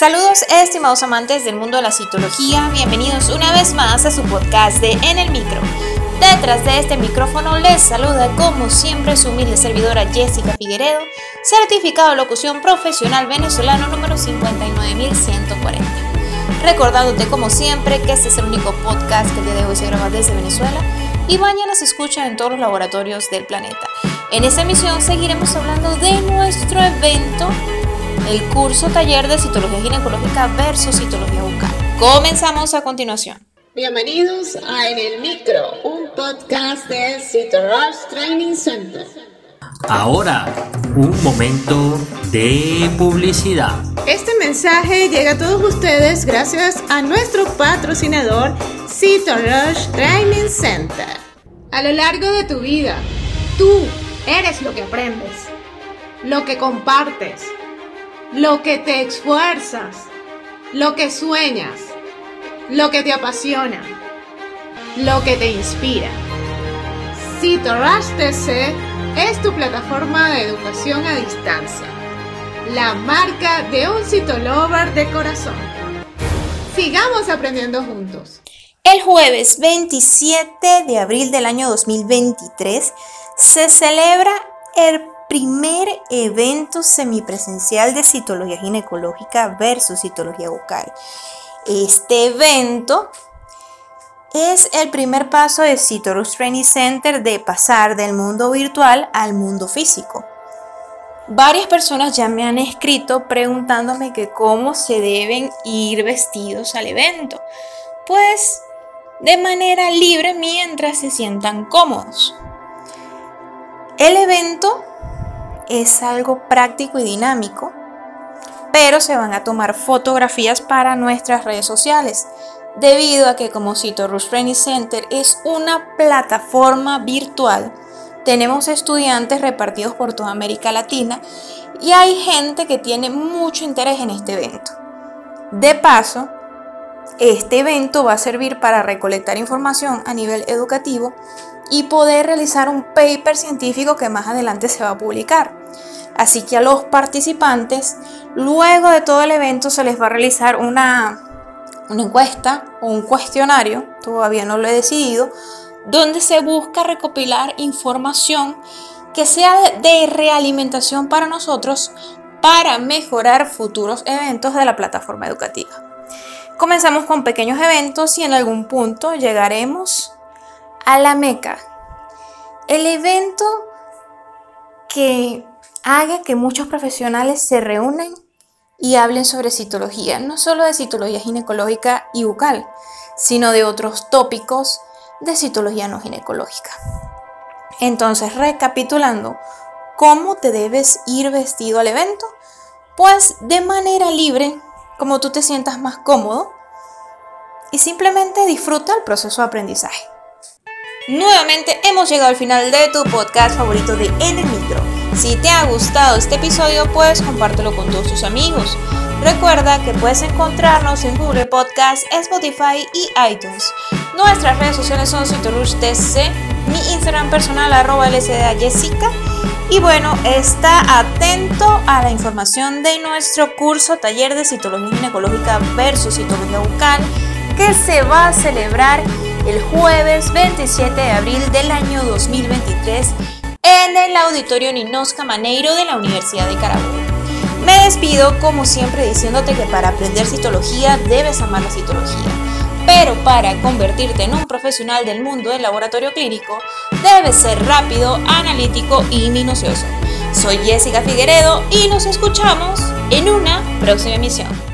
Saludos estimados amantes del mundo de la citología, bienvenidos una vez más a su podcast de En el Micro. Detrás de este micrófono les saluda como siempre su humilde servidora Jessica Figueredo, certificado de locución profesional venezolano número 59140. Recordándote como siempre que este es el único podcast que el día de hoy se graba desde Venezuela y mañana se escucha en todos los laboratorios del planeta. En esta emisión seguiremos hablando de nuestro evento el curso taller de citología ginecológica versus citología bucal. Comenzamos a continuación. Bienvenidos a En el Micro, un podcast de Citorush Training Center. Ahora, un momento de publicidad. Este mensaje llega a todos ustedes gracias a nuestro patrocinador Citorush Training Center. A lo largo de tu vida, tú eres lo que aprendes, lo que compartes lo que te esfuerzas, lo que sueñas, lo que te apasiona, lo que te inspira. CitoRush TC es tu plataforma de educación a distancia, la marca de un citolover de corazón. Sigamos aprendiendo juntos. El jueves 27 de abril del año 2023 se celebra el primer evento semipresencial de citología ginecológica versus citología bucal. Este evento es el primer paso de Citorus Training Center de pasar del mundo virtual al mundo físico. Varias personas ya me han escrito preguntándome que cómo se deben ir vestidos al evento. Pues de manera libre mientras se sientan cómodos. El evento es algo práctico y dinámico, pero se van a tomar fotografías para nuestras redes sociales, debido a que como cito Rush Training Center es una plataforma virtual, tenemos estudiantes repartidos por toda América Latina y hay gente que tiene mucho interés en este evento. De paso, este evento va a servir para recolectar información a nivel educativo y poder realizar un paper científico que más adelante se va a publicar. Así que a los participantes, luego de todo el evento, se les va a realizar una, una encuesta o un cuestionario, todavía no lo he decidido, donde se busca recopilar información que sea de realimentación para nosotros para mejorar futuros eventos de la plataforma educativa. Comenzamos con pequeños eventos y en algún punto llegaremos a la Meca. El evento que haga que muchos profesionales se reúnan y hablen sobre citología, no solo de citología ginecológica y bucal, sino de otros tópicos de citología no ginecológica. Entonces, recapitulando, ¿cómo te debes ir vestido al evento? Pues de manera libre, como tú te sientas más cómodo, y simplemente disfruta el proceso de aprendizaje. Nuevamente hemos llegado al final de tu podcast favorito de En el Micro. Si te ha gustado este episodio, puedes compártelo con todos tus amigos. Recuerda que puedes encontrarnos en Google Podcast, Spotify y iTunes. Nuestras redes sociales son TC, mi Instagram personal arroba Jessica. Y bueno, está atento a la información de nuestro curso taller de citología ginecológica versus citología bucal que se va a celebrar el jueves 27 de abril del año 2023 en el Auditorio Ninosca Maneiro de la Universidad de Carabobo. Me despido como siempre diciéndote que para aprender citología debes amar la citología, pero para convertirte en un profesional del mundo del laboratorio clínico debes ser rápido, analítico y minucioso. Soy Jessica Figueredo y nos escuchamos en una próxima emisión.